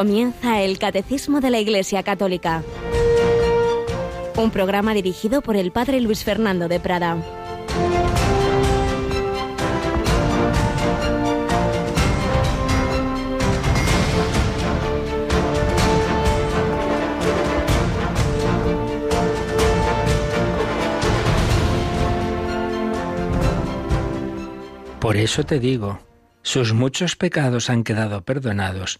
Comienza el Catecismo de la Iglesia Católica. Un programa dirigido por el Padre Luis Fernando de Prada. Por eso te digo, sus muchos pecados han quedado perdonados,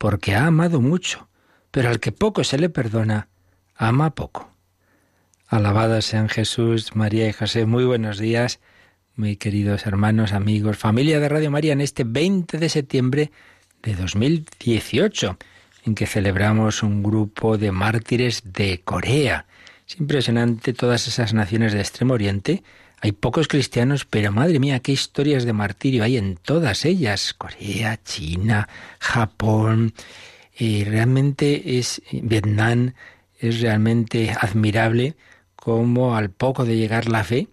porque ha amado mucho, pero al que poco se le perdona, ama poco. Alabados sean Jesús, María y José. Muy buenos días, muy queridos hermanos, amigos, familia de Radio María, en este 20 de septiembre de 2018, en que celebramos un grupo de mártires de Corea. Es impresionante todas esas naciones de Extremo Oriente hay pocos cristianos, pero madre mía, qué historias de martirio hay en todas ellas. Corea, China, Japón. y realmente es Vietnam, es realmente admirable cómo al poco de llegar la fe,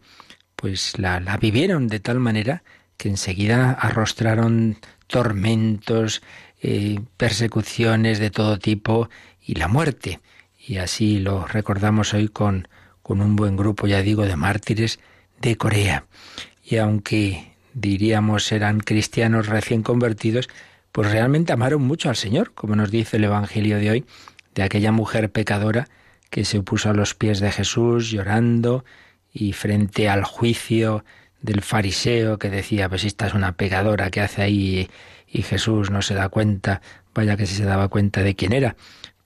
pues la, la vivieron de tal manera que enseguida arrostraron tormentos, eh, persecuciones de todo tipo y la muerte. Y así lo recordamos hoy con, con un buen grupo, ya digo, de mártires de Corea. Y aunque diríamos eran cristianos recién convertidos, pues realmente amaron mucho al Señor, como nos dice el Evangelio de hoy, de aquella mujer pecadora que se puso a los pies de Jesús llorando y frente al juicio del fariseo que decía, pues esta es una pecadora que hace ahí y Jesús no se da cuenta, vaya que si se daba cuenta de quién era,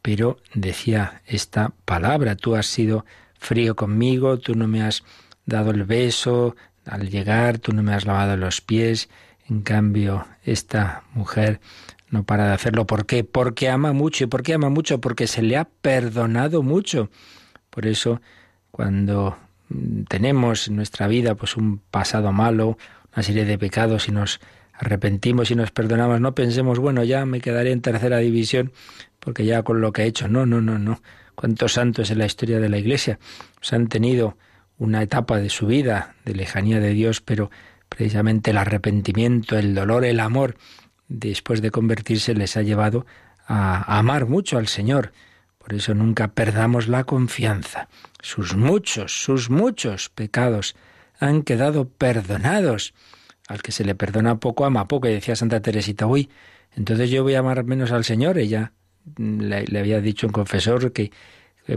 pero decía esta palabra, tú has sido frío conmigo, tú no me has dado el beso al llegar, tú no me has lavado los pies. En cambio, esta mujer no para de hacerlo. ¿Por qué? Porque ama mucho. ¿Y por qué ama mucho? Porque se le ha perdonado mucho. Por eso, cuando tenemos en nuestra vida pues un pasado malo, una serie de pecados y nos arrepentimos y nos perdonamos, no pensemos, bueno, ya me quedaré en tercera división porque ya con lo que he hecho. No, no, no, no. ¿Cuántos santos en la historia de la Iglesia se han tenido una etapa de su vida de lejanía de Dios, pero precisamente el arrepentimiento, el dolor, el amor, después de convertirse, les ha llevado a amar mucho al Señor. Por eso nunca perdamos la confianza. Sus muchos, sus muchos pecados han quedado perdonados. Al que se le perdona poco, ama poco. Y decía Santa Teresita, uy, entonces yo voy a amar menos al Señor. Ella le, le había dicho un confesor que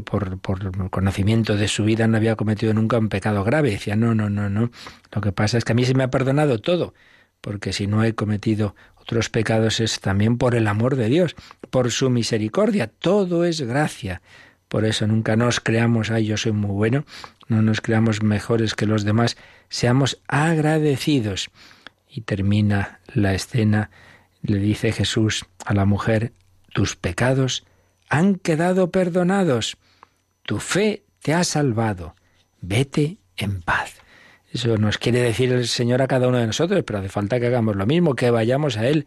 por, por conocimiento de su vida no había cometido nunca un pecado grave. Decía, no, no, no, no. Lo que pasa es que a mí se me ha perdonado todo, porque si no he cometido otros pecados es también por el amor de Dios, por su misericordia. Todo es gracia. Por eso nunca nos creamos, ay, yo soy muy bueno, no nos creamos mejores que los demás, seamos agradecidos. Y termina la escena, le dice Jesús a la mujer, tus pecados han quedado perdonados. Tu fe te ha salvado. Vete en paz. Eso nos quiere decir el Señor a cada uno de nosotros, pero hace falta que hagamos lo mismo, que vayamos a Él,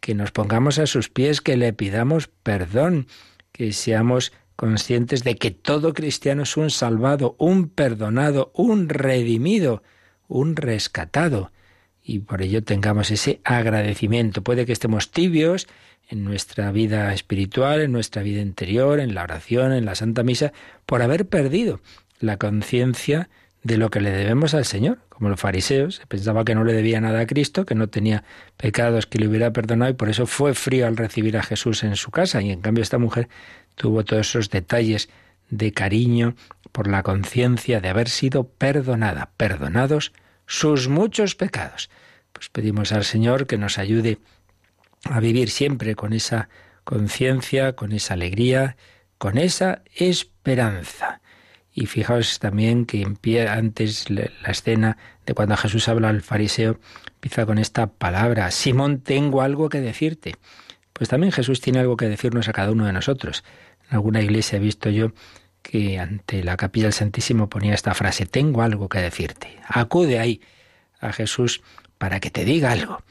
que nos pongamos a sus pies, que le pidamos perdón, que seamos conscientes de que todo cristiano es un salvado, un perdonado, un redimido, un rescatado. Y por ello tengamos ese agradecimiento. Puede que estemos tibios, en nuestra vida espiritual, en nuestra vida interior, en la oración, en la Santa Misa, por haber perdido la conciencia de lo que le debemos al Señor, como los fariseos, se pensaba que no le debía nada a Cristo, que no tenía pecados que le hubiera perdonado y por eso fue frío al recibir a Jesús en su casa y en cambio esta mujer tuvo todos esos detalles de cariño por la conciencia de haber sido perdonada, perdonados sus muchos pecados. Pues pedimos al Señor que nos ayude a vivir siempre con esa conciencia, con esa alegría, con esa esperanza. Y fijaos también que antes la escena de cuando Jesús habla al fariseo empieza con esta palabra, Simón, tengo algo que decirte. Pues también Jesús tiene algo que decirnos a cada uno de nosotros. En alguna iglesia he visto yo que ante la capilla del Santísimo ponía esta frase, tengo algo que decirte. Acude ahí a Jesús para que te diga algo.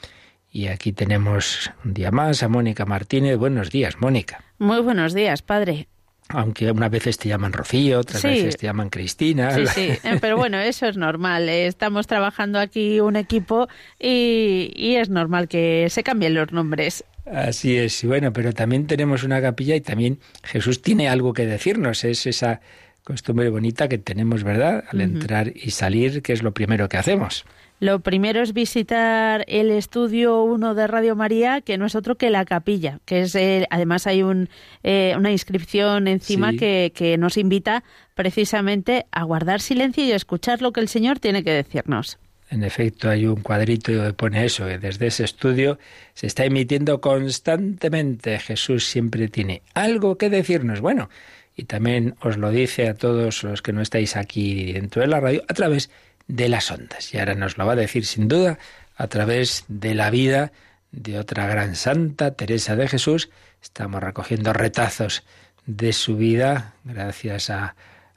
Y aquí tenemos un día más a Mónica Martínez. Buenos días, Mónica. Muy buenos días, padre. aunque unas veces te llaman Rocío, otras veces te llaman Cristina. Sí, sí, eh, pero bueno, eso es normal. Eh, estamos trabajando aquí un equipo y, y, es normal que se cambien los nombres. Así es, y bueno, pero también tenemos una capilla y también Jesús tiene algo que decirnos, es esa costumbre bonita que tenemos, ¿verdad? Al entrar y salir, que es lo primero que hacemos. Lo primero es visitar el estudio 1 de Radio María, que no es otro que la capilla, que es además hay un, eh, una inscripción encima que, que nos invita precisamente a guardar silencio y a escuchar lo que el Señor tiene que decirnos. En efecto, hay un cuadrito que pone eso, que desde ese estudio se está emitiendo constantemente. Jesús siempre tiene algo que decirnos. Bueno, y también os lo dice a todos los que no estáis aquí dentro de la radio a través de las ondas. Y ahora nos lo va a decir sin duda a través de la vida de otra gran santa, Teresa de Jesús. Estamos recogiendo retazos de su vida gracias a,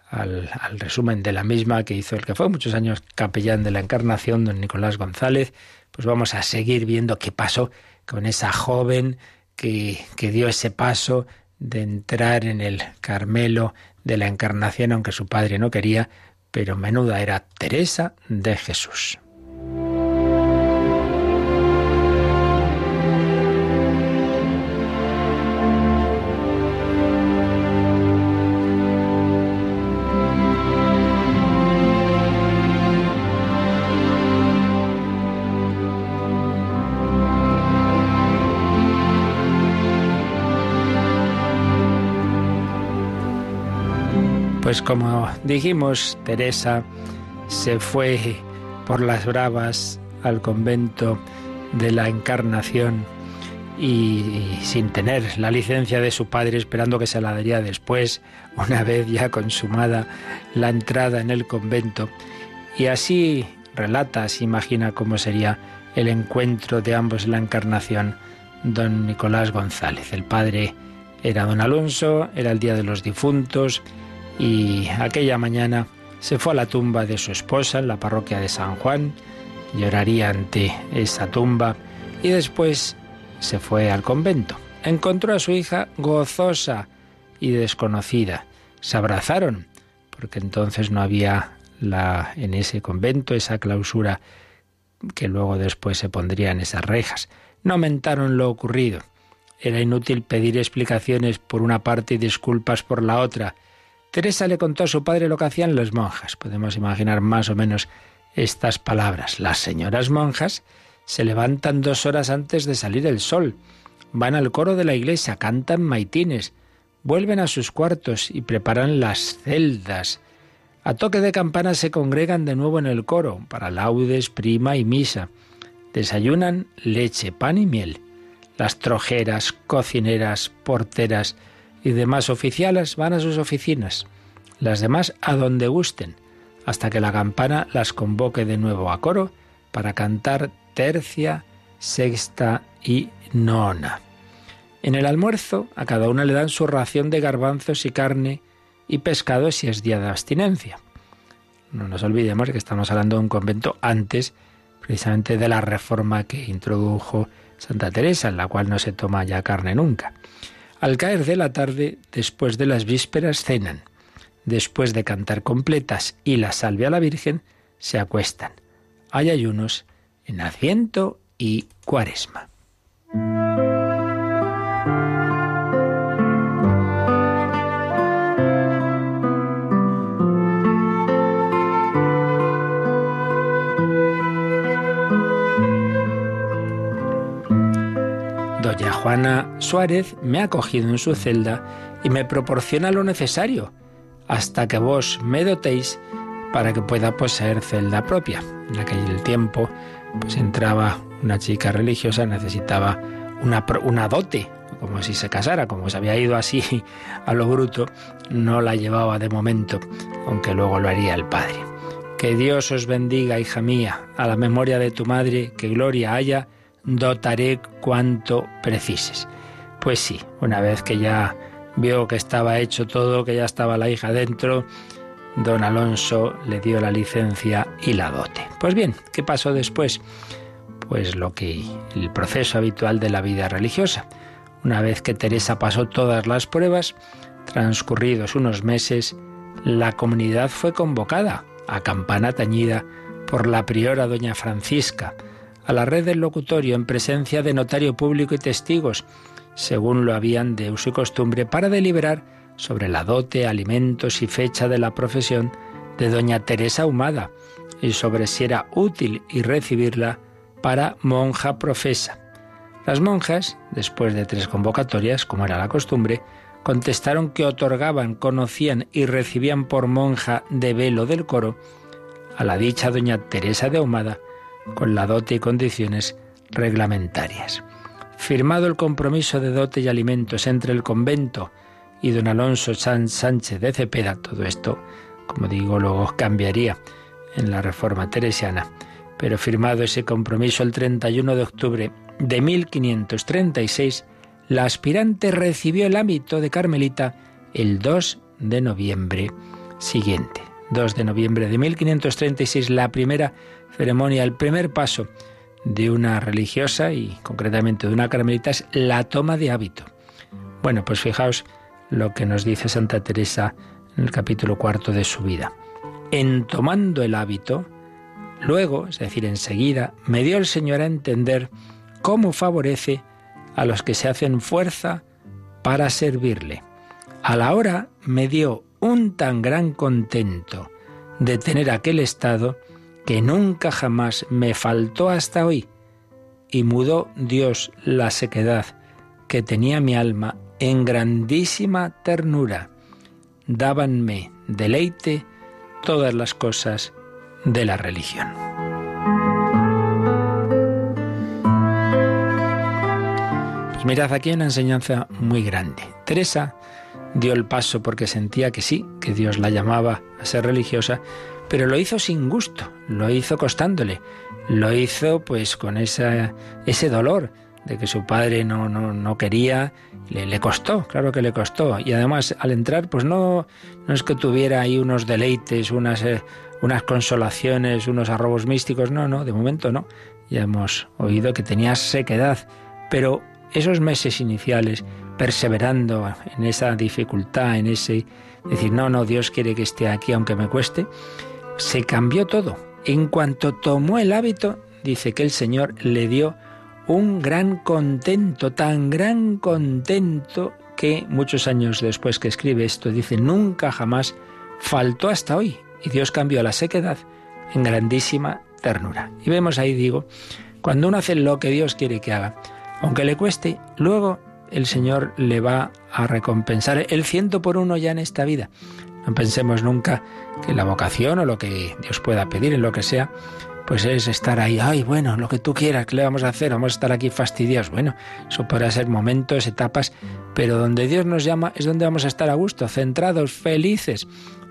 al, al, resumen de la misma que hizo el que fue muchos años capellán de la Encarnación, don Nicolás González. Pues vamos a seguir viendo qué pasó con esa joven que, que dio ese paso de entrar en el Carmelo de la Encarnación, aunque su padre no quería, pero menuda era Teresa de Jesús. Pues como dijimos, Teresa se fue por las bravas al convento de la Encarnación y, sin tener la licencia de su padre, esperando que se la daría después, una vez ya consumada la entrada en el convento. Y así relata, se imagina cómo sería el encuentro de ambos en la Encarnación, don Nicolás González. El padre era don Alonso, era el día de los difuntos, y aquella mañana se fue a la tumba de su esposa en la parroquia de San Juan, lloraría ante esa tumba y después se fue al convento. Encontró a su hija gozosa y desconocida. Se abrazaron, porque entonces no había la, en ese convento esa clausura que luego después se pondría en esas rejas. No mentaron lo ocurrido. Era inútil pedir explicaciones por una parte y disculpas por la otra. Teresa le contó a su padre lo que hacían las monjas. Podemos imaginar más o menos estas palabras. Las señoras monjas se levantan dos horas antes de salir el sol, van al coro de la iglesia, cantan maitines, vuelven a sus cuartos y preparan las celdas. A toque de campana se congregan de nuevo en el coro para laudes, prima y misa. Desayunan leche, pan y miel. Las trojeras, cocineras, porteras, y demás oficiales van a sus oficinas, las demás a donde gusten, hasta que la campana las convoque de nuevo a coro para cantar tercia, sexta y nona. En el almuerzo a cada una le dan su ración de garbanzos y carne y pescado si es día de abstinencia. No nos olvidemos que estamos hablando de un convento antes precisamente de la reforma que introdujo Santa Teresa, en la cual no se toma ya carne nunca. Al caer de la tarde, después de las vísperas, cenan. Después de cantar completas y la salve a la Virgen, se acuestan. Hay ayunos en Adviento y Cuaresma. Juana Suárez me ha cogido en su celda y me proporciona lo necesario hasta que vos me dotéis para que pueda poseer celda propia. En aquel tiempo, pues entraba una chica religiosa, necesitaba una, una dote, como si se casara, como se había ido así a lo bruto, no la llevaba de momento, aunque luego lo haría el padre. Que Dios os bendiga, hija mía, a la memoria de tu madre, que gloria haya dotaré cuanto precises. Pues sí, una vez que ya vio que estaba hecho todo, que ya estaba la hija dentro, don Alonso le dio la licencia y la dote. Pues bien, ¿qué pasó después? Pues lo que el proceso habitual de la vida religiosa. Una vez que Teresa pasó todas las pruebas, Transcurridos unos meses, la comunidad fue convocada, a campana tañida, por la priora doña Francisca, a la red del locutorio en presencia de notario público y testigos, según lo habían de uso y costumbre, para deliberar sobre la dote, alimentos y fecha de la profesión de doña Teresa Humada y sobre si era útil y recibirla para monja profesa. Las monjas, después de tres convocatorias, como era la costumbre, contestaron que otorgaban, conocían y recibían por monja de velo del coro a la dicha doña Teresa de Ahumada con la dote y condiciones reglamentarias. Firmado el compromiso de dote y alimentos entre el convento y don Alonso Sánchez de Cepeda, todo esto, como digo, luego cambiaría en la reforma teresiana, pero firmado ese compromiso el 31 de octubre de 1536, la aspirante recibió el hábito de Carmelita el 2 de noviembre siguiente. 2 de noviembre de 1536, la primera ceremonia, el primer paso de una religiosa y concretamente de una carmelita es la toma de hábito. Bueno, pues fijaos lo que nos dice Santa Teresa en el capítulo cuarto de su vida. En tomando el hábito, luego, es decir, enseguida, me dio el Señor a entender cómo favorece a los que se hacen fuerza para servirle. A la hora me dio un tan gran contento de tener aquel estado que nunca jamás me faltó hasta hoy, y mudó Dios la sequedad que tenía mi alma en grandísima ternura. Dábanme deleite todas las cosas de la religión. Pues mirad, aquí hay una enseñanza muy grande. Teresa dio el paso porque sentía que sí, que Dios la llamaba a ser religiosa, pero lo hizo sin gusto, lo hizo costándole, lo hizo pues con ese dolor de que su padre no, no, no quería, le, le, costó, claro que le costó. Y además al entrar pues no, no es que tuviera ahí unos deleites, unas, eh, unas consolaciones, unos arrobos místicos, no, no, de momento no. Ya hemos oído que tenía sequedad, pero esos meses iniciales, perseverando en esa dificultad, en ese decir, no, no, Dios quiere que esté aquí aunque me cueste, se cambió todo. En cuanto tomó el hábito, dice que el Señor le dio un gran contento, tan gran contento que muchos años después que escribe esto dice, nunca jamás faltó hasta hoy. Y Dios cambió la sequedad en grandísima ternura. Y vemos ahí, digo, cuando uno hace lo que Dios quiere que haga, aunque le cueste, luego el Señor le va a recompensar el ciento por uno ya en esta vida. No pensemos nunca que la vocación o lo que Dios pueda pedir en lo que sea, pues es estar ahí, ay, bueno, lo que tú quieras, ¿qué le vamos a hacer? Vamos a estar aquí fastidiados. Bueno, eso podrá ser momentos, etapas, pero donde Dios nos llama es donde vamos a estar a gusto, centrados, felices.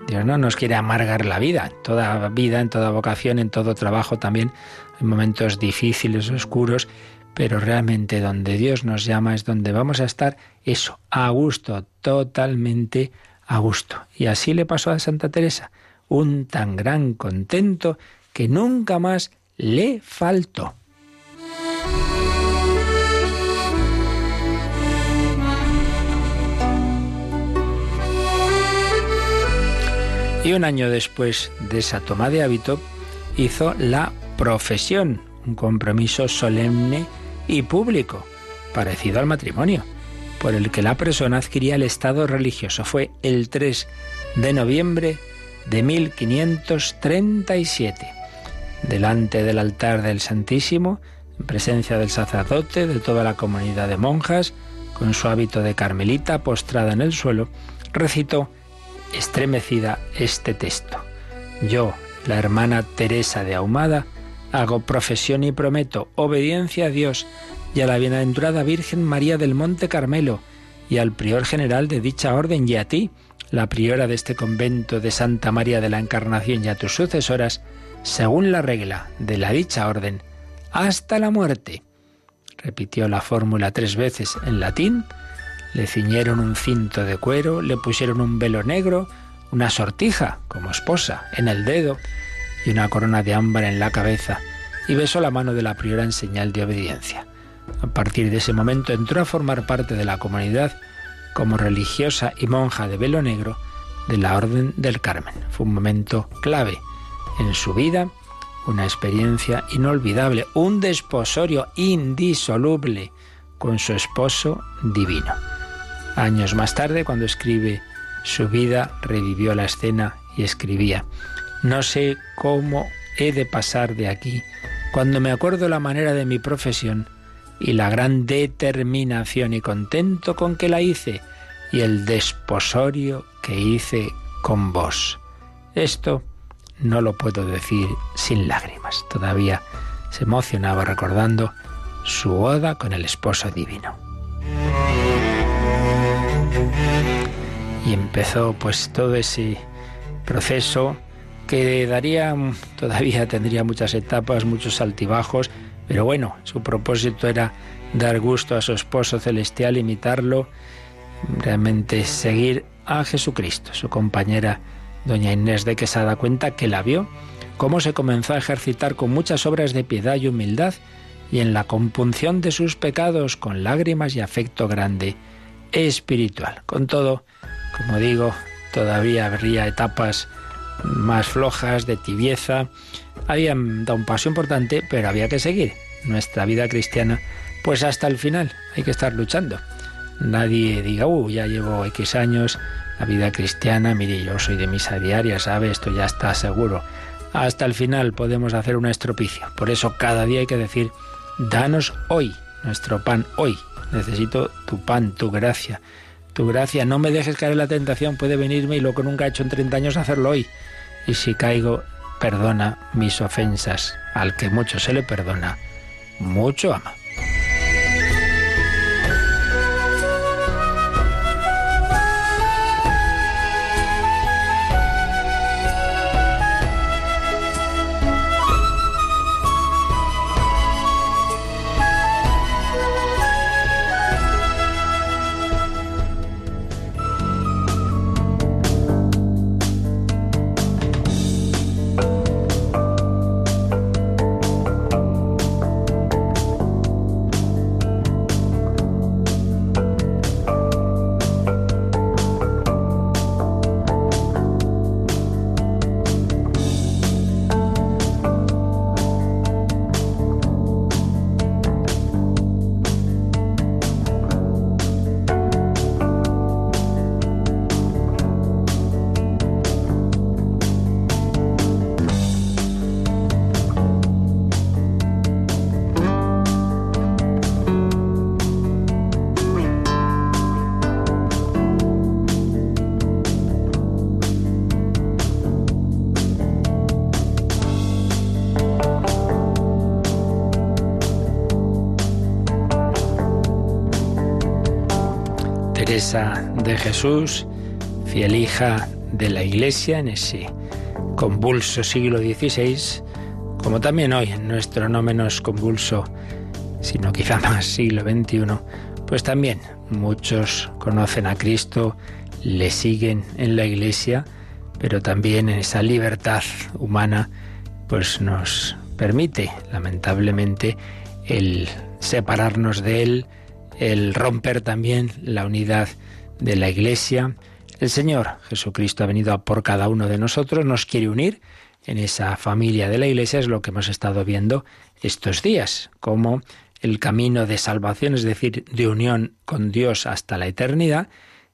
Dios no nos quiere amargar la vida, en toda vida, en toda vocación, en todo trabajo también. Hay momentos difíciles, oscuros, pero realmente donde Dios nos llama es donde vamos a estar eso, a gusto, totalmente a gusto. Y así le pasó a Santa Teresa, un tan gran contento que nunca más le faltó. Y un año después de esa toma de hábito, hizo la profesión, un compromiso solemne y público, parecido al matrimonio, por el que la persona adquiría el estado religioso. Fue el 3 de noviembre de 1537 delante del altar del Santísimo, en presencia del sacerdote, de toda la comunidad de monjas, con su hábito de carmelita postrada en el suelo, recitó estremecida este texto. Yo, la hermana Teresa de Ahumada, hago profesión y prometo obediencia a Dios y a la bienaventurada Virgen María del Monte Carmelo y al prior general de dicha orden y a ti, la priora de este convento de Santa María de la Encarnación y a tus sucesoras, según la regla de la dicha orden, hasta la muerte. Repitió la fórmula tres veces en latín, le ciñeron un cinto de cuero, le pusieron un velo negro, una sortija como esposa en el dedo y una corona de ámbar en la cabeza, y besó la mano de la priora en señal de obediencia. A partir de ese momento entró a formar parte de la comunidad como religiosa y monja de velo negro de la Orden del Carmen. Fue un momento clave en su vida, una experiencia inolvidable, un desposorio indisoluble con su esposo divino. Años más tarde, cuando escribe su vida, revivió la escena y escribía, no sé cómo he de pasar de aquí. Cuando me acuerdo la manera de mi profesión y la gran determinación y contento con que la hice y el desposorio que hice con vos. Esto no lo puedo decir sin lágrimas. Todavía se emocionaba recordando su oda con el esposo divino. Y empezó pues todo ese proceso que daría, todavía tendría muchas etapas, muchos altibajos, pero bueno, su propósito era dar gusto a su esposo celestial, imitarlo, realmente seguir a Jesucristo. Su compañera, doña Inés de Quesada, cuenta que la vio, cómo se comenzó a ejercitar con muchas obras de piedad y humildad, y en la compunción de sus pecados, con lágrimas y afecto grande espiritual. Con todo, como digo, todavía habría etapas más flojas, de tibieza. Habían dado un paso importante, pero había que seguir. Nuestra vida cristiana, pues hasta el final, hay que estar luchando. Nadie diga, uh, ya llevo X años, la vida cristiana, mire, yo soy de misa diaria, ¿sabe? Esto ya está seguro. Hasta el final podemos hacer un estropicio. Por eso cada día hay que decir, danos hoy nuestro pan, hoy. Necesito tu pan, tu gracia tu gracia, no me dejes caer en la tentación, puede venirme y lo que nunca he hecho en 30 años hacerlo hoy. Y si caigo, perdona mis ofensas. Al que mucho se le perdona, mucho ama. De Jesús, fiel hija de la Iglesia en ese convulso siglo XVI, como también hoy en nuestro no menos convulso, sino quizá más siglo XXI, pues también muchos conocen a Cristo, le siguen en la Iglesia, pero también en esa libertad humana, pues nos permite, lamentablemente, el separarnos de Él, el romper también la unidad de la Iglesia. El Señor Jesucristo ha venido por cada uno de nosotros, nos quiere unir en esa familia de la Iglesia, es lo que hemos estado viendo estos días, como el camino de salvación, es decir, de unión con Dios hasta la eternidad,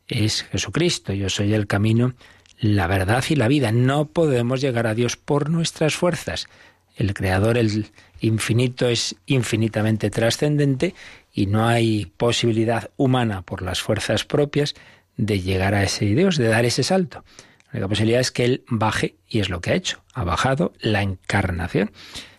es Jesucristo. Yo soy el camino, la verdad y la vida. No podemos llegar a Dios por nuestras fuerzas. El Creador, el infinito, es infinitamente trascendente y no hay posibilidad humana por las fuerzas propias de llegar a ese Dios, de dar ese salto. La única posibilidad es que Él baje, y es lo que ha hecho. Ha bajado la encarnación.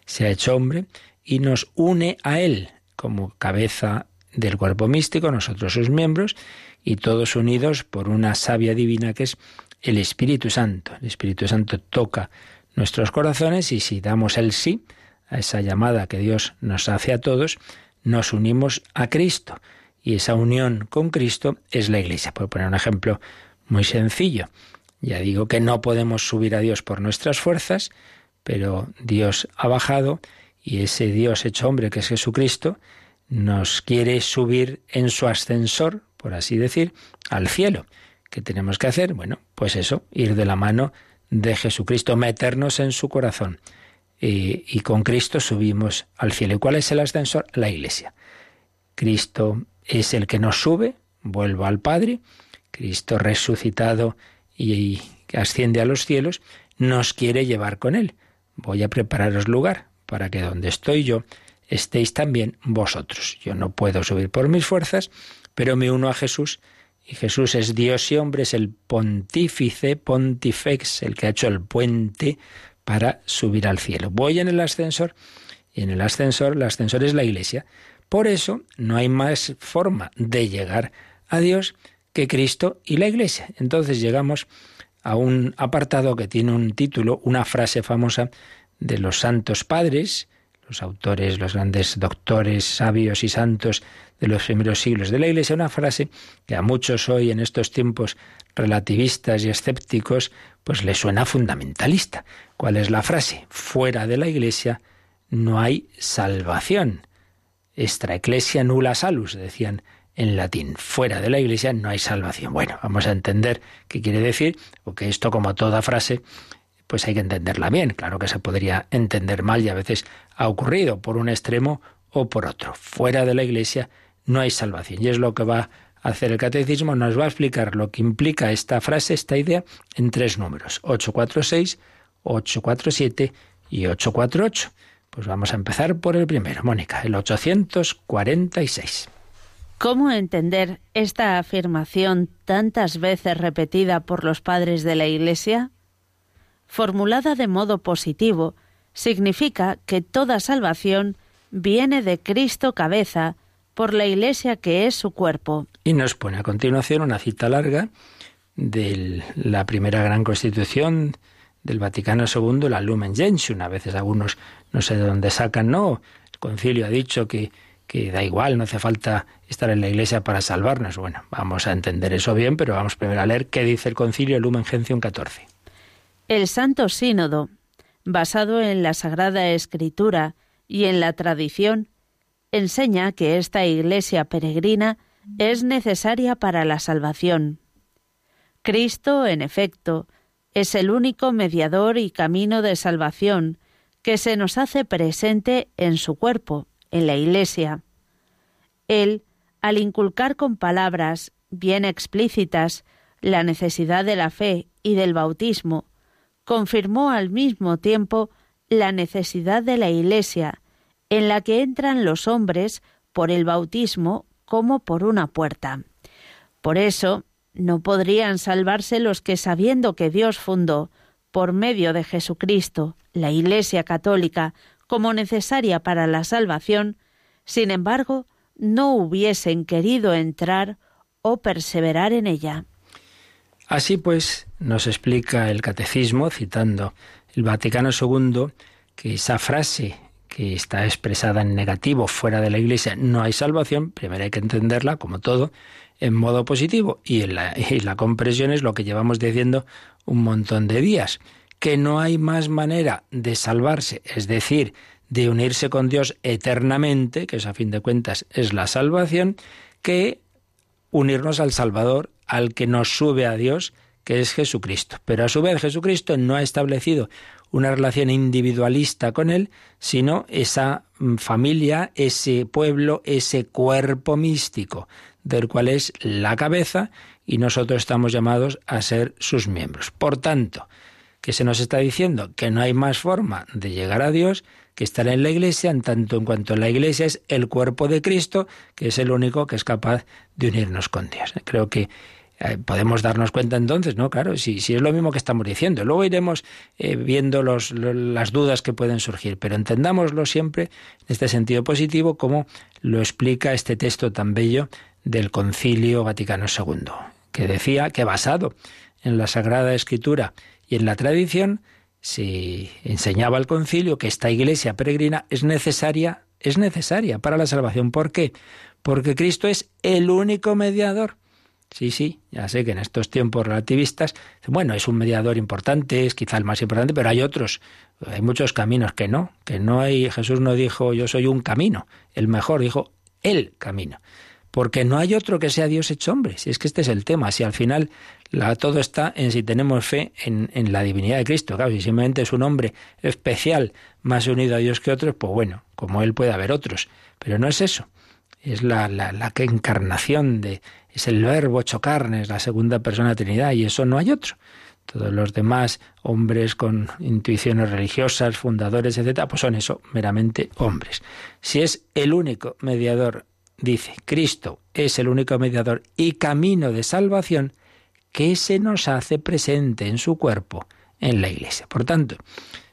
Se ha hecho hombre y nos une a Él como cabeza del cuerpo místico, nosotros sus miembros, y todos unidos por una savia divina que es el Espíritu Santo. El Espíritu Santo toca nuestros corazones y si damos el sí a esa llamada que Dios nos hace a todos, nos unimos a Cristo. Y esa unión con Cristo es la Iglesia. Por poner un ejemplo muy sencillo. Ya digo que no podemos subir a Dios por nuestras fuerzas, pero Dios ha bajado y ese Dios hecho hombre que es Jesucristo nos quiere subir en su ascensor por así decir, al cielo. ¿Qué tenemos que hacer? Bueno, pues eso, ir de la mano de Jesucristo, meternos en su corazón. Y, con Cristo subimos al cielo. ¿Y cuál es el ascensor? La iglesia. Cristo es el que nos sube, vuelvo al Padre, Cristo resucitado y asciende a los cielos, nos quiere llevar con él. Voy a prepararos lugar para que donde estoy yo estéis también vosotros. Yo no puedo subir por mis fuerzas, pero me uno a Jesús y Jesús es Dios y hombre, es el pontífice, pontifex, el que ha hecho el puente para subir al cielo. Voy en el ascensor y en el ascensor, el ascensor es la iglesia. Por eso no hay más forma de llegar a Dios que Cristo y la iglesia. Entonces llegamos a un apartado que tiene un título, una frase famosa de los santos padres, los autores, los grandes doctores, sabios y santos de los primeros siglos de la Iglesia, una frase que a muchos hoy en estos tiempos relativistas y escépticos, pues le suena fundamentalista. ¿Cuál es la frase? Fuera de la Iglesia no hay salvación. Extra ecclesia nulla salus, decían en latín. Fuera de la Iglesia no hay salvación. Bueno, vamos a entender qué quiere decir, porque esto, como toda frase, pues hay que entenderla bien. Claro que se podría entender mal y a veces ha ocurrido por un extremo o por otro. Fuera de la Iglesia no hay salvación. Y es lo que va hacer el catecismo, nos va a explicar lo que implica esta frase, esta idea, en tres números, 846, 847 y 848. Pues vamos a empezar por el primero, Mónica, el 846. ¿Cómo entender esta afirmación tantas veces repetida por los padres de la Iglesia? Formulada de modo positivo, significa que toda salvación viene de Cristo cabeza por la Iglesia que es su cuerpo. Y nos pone a continuación una cita larga de la primera gran constitución del Vaticano II, la Lumen Gentium. A veces algunos no sé de dónde sacan, no, el concilio ha dicho que que da igual, no hace falta estar en la iglesia para salvarnos. Bueno, vamos a entender eso bien, pero vamos primero a leer qué dice el concilio Lumen Gentium 14. El Santo Sínodo, basado en la Sagrada Escritura y en la tradición, enseña que esta iglesia peregrina es necesaria para la salvación. Cristo, en efecto, es el único mediador y camino de salvación que se nos hace presente en su cuerpo, en la Iglesia. Él, al inculcar con palabras bien explícitas la necesidad de la fe y del bautismo, confirmó al mismo tiempo la necesidad de la Iglesia, en la que entran los hombres por el bautismo como por una puerta. Por eso, no podrían salvarse los que sabiendo que Dios fundó, por medio de Jesucristo, la Iglesia católica, como necesaria para la salvación, sin embargo, no hubiesen querido entrar o perseverar en ella. Así pues, nos explica el catecismo, citando el Vaticano II, que esa frase que está expresada en negativo fuera de la Iglesia, no hay salvación, primero hay que entenderla, como todo, en modo positivo. Y, en la, y la compresión es lo que llevamos diciendo un montón de días que no hay más manera de salvarse, es decir, de unirse con Dios eternamente, que es a fin de cuentas es la salvación, que unirnos al Salvador, al que nos sube a Dios, que es Jesucristo. Pero a su vez Jesucristo no ha establecido una relación individualista con Él, sino esa mm, familia, ese pueblo, ese cuerpo místico, del cual es la cabeza, y nosotros estamos llamados a ser sus miembros. Por tanto, que se nos está diciendo que no hay más forma de llegar a Dios que estar en la Iglesia, en tanto en cuanto la Iglesia es el cuerpo de Cristo, que es el único que es capaz de unirnos con Dios. Creo que eh, podemos darnos cuenta entonces, ¿no? Claro, si, si es lo mismo que estamos diciendo. Luego iremos eh, viendo las dudas que pueden surgir, pero entendámoslo siempre en este sentido positivo, como lo explica este texto tan bello del Concilio Vaticano II, que decía que basado en la Sagrada Escritura y en la tradición se enseñaba al concilio que esta iglesia peregrina es necesaria, es necesaria para la salvación. ¿Por qué? Porque Cristo es el único mediador. Sí, sí, ya sé que en estos tiempos relativistas, bueno, es un mediador importante, es quizá el más importante, pero hay otros, hay muchos caminos que no, que no hay, Jesús no dijo yo soy un camino, el mejor, dijo el camino. porque no hay otro que sea Dios hecho hombre. Si es que este es el tema, si al final todo está en si tenemos fe en, la divinidad de Cristo. Claro, si simplemente es un hombre especial, más unido a Dios que otros, pues bueno, como él puede haber otros. Pero no es eso. Es la, la encarnación de, es el verbo hecho carne, es la segunda persona Trinidad, y eso no hay otro. Todos los demás hombres con intuiciones religiosas, fundadores, etcétera, pues son eso, meramente hombres. Si es el único mediador dice, Cristo es el único mediador y camino de salvación que se nos hace presente en su cuerpo, en la Iglesia. Por tanto,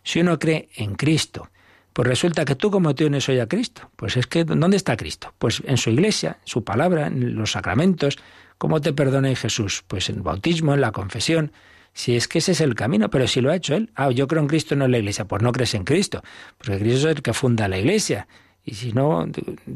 si uno cree en Cristo, pues resulta que tú como tienes hoy a Cristo, pues es que ¿dónde está Cristo? Pues en su Iglesia, en su palabra, en los sacramentos. ¿Cómo te perdona Jesús? Pues en el bautismo, en la confesión. Si es que ese es el camino, pero si lo ha hecho Él. Ah, yo creo en Cristo, no en la Iglesia. Pues no crees en Cristo, porque Cristo es el que funda la Iglesia. Y si no,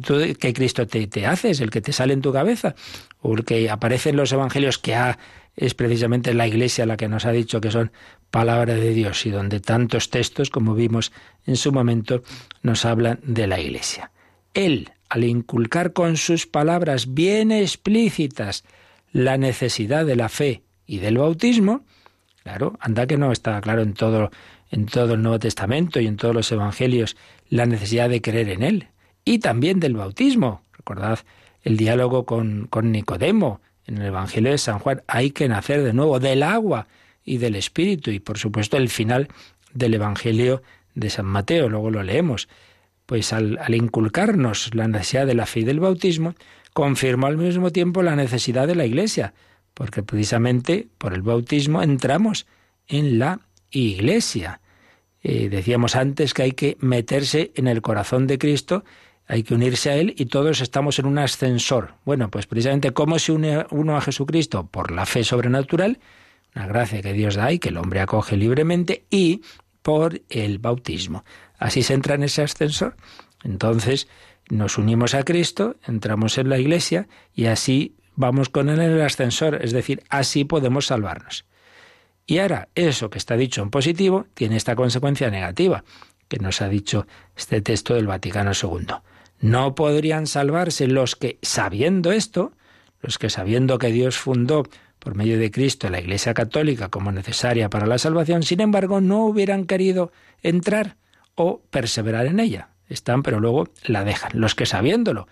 ¿tú, ¿qué Cristo te, te haces? ¿El que te sale en tu cabeza? ¿O el que aparece en los evangelios que ha, es precisamente la Iglesia la que nos ha dicho que son palabra de Dios y donde tantos textos, como vimos en su momento, nos hablan de la Iglesia? Él, al inculcar con sus palabras bien explícitas la necesidad de la fe y del bautismo, claro, anda que no está claro en todo en todo el Nuevo Testamento y en todos los Evangelios la necesidad de creer en Él. Y también del bautismo. Recordad el diálogo con, con Nicodemo en el Evangelio de San Juan. Hay que nacer de nuevo del agua y del Espíritu. Y por supuesto el final del Evangelio de San Mateo. Luego lo leemos. Pues al, inculcarnos la necesidad de la fe y del bautismo, confirmó al mismo tiempo la necesidad de la Iglesia, porque precisamente por el bautismo entramos en la Iglesia. Eh, decíamos antes que hay que meterse en el corazón de Cristo, hay que unirse a Él y todos estamos en un ascensor. Bueno, pues precisamente cómo se une uno a Jesucristo por la fe sobrenatural, una gracia que Dios da y que el hombre acoge libremente, y por el bautismo. Así se entra en ese ascensor. Entonces nos unimos a Cristo, entramos en la iglesia y así vamos con Él en el ascensor, es decir, así podemos salvarnos. Y ahora, eso que está dicho en positivo tiene esta consecuencia negativa, que nos ha dicho este texto del Vaticano II. No podrían salvarse los que, sabiendo esto, los que sabiendo que Dios fundó por medio de Cristo la Iglesia Católica como necesaria para la salvación, sin embargo, no hubieran querido entrar o perseverar en ella. Están, pero luego la dejan. Los que sabiéndolo.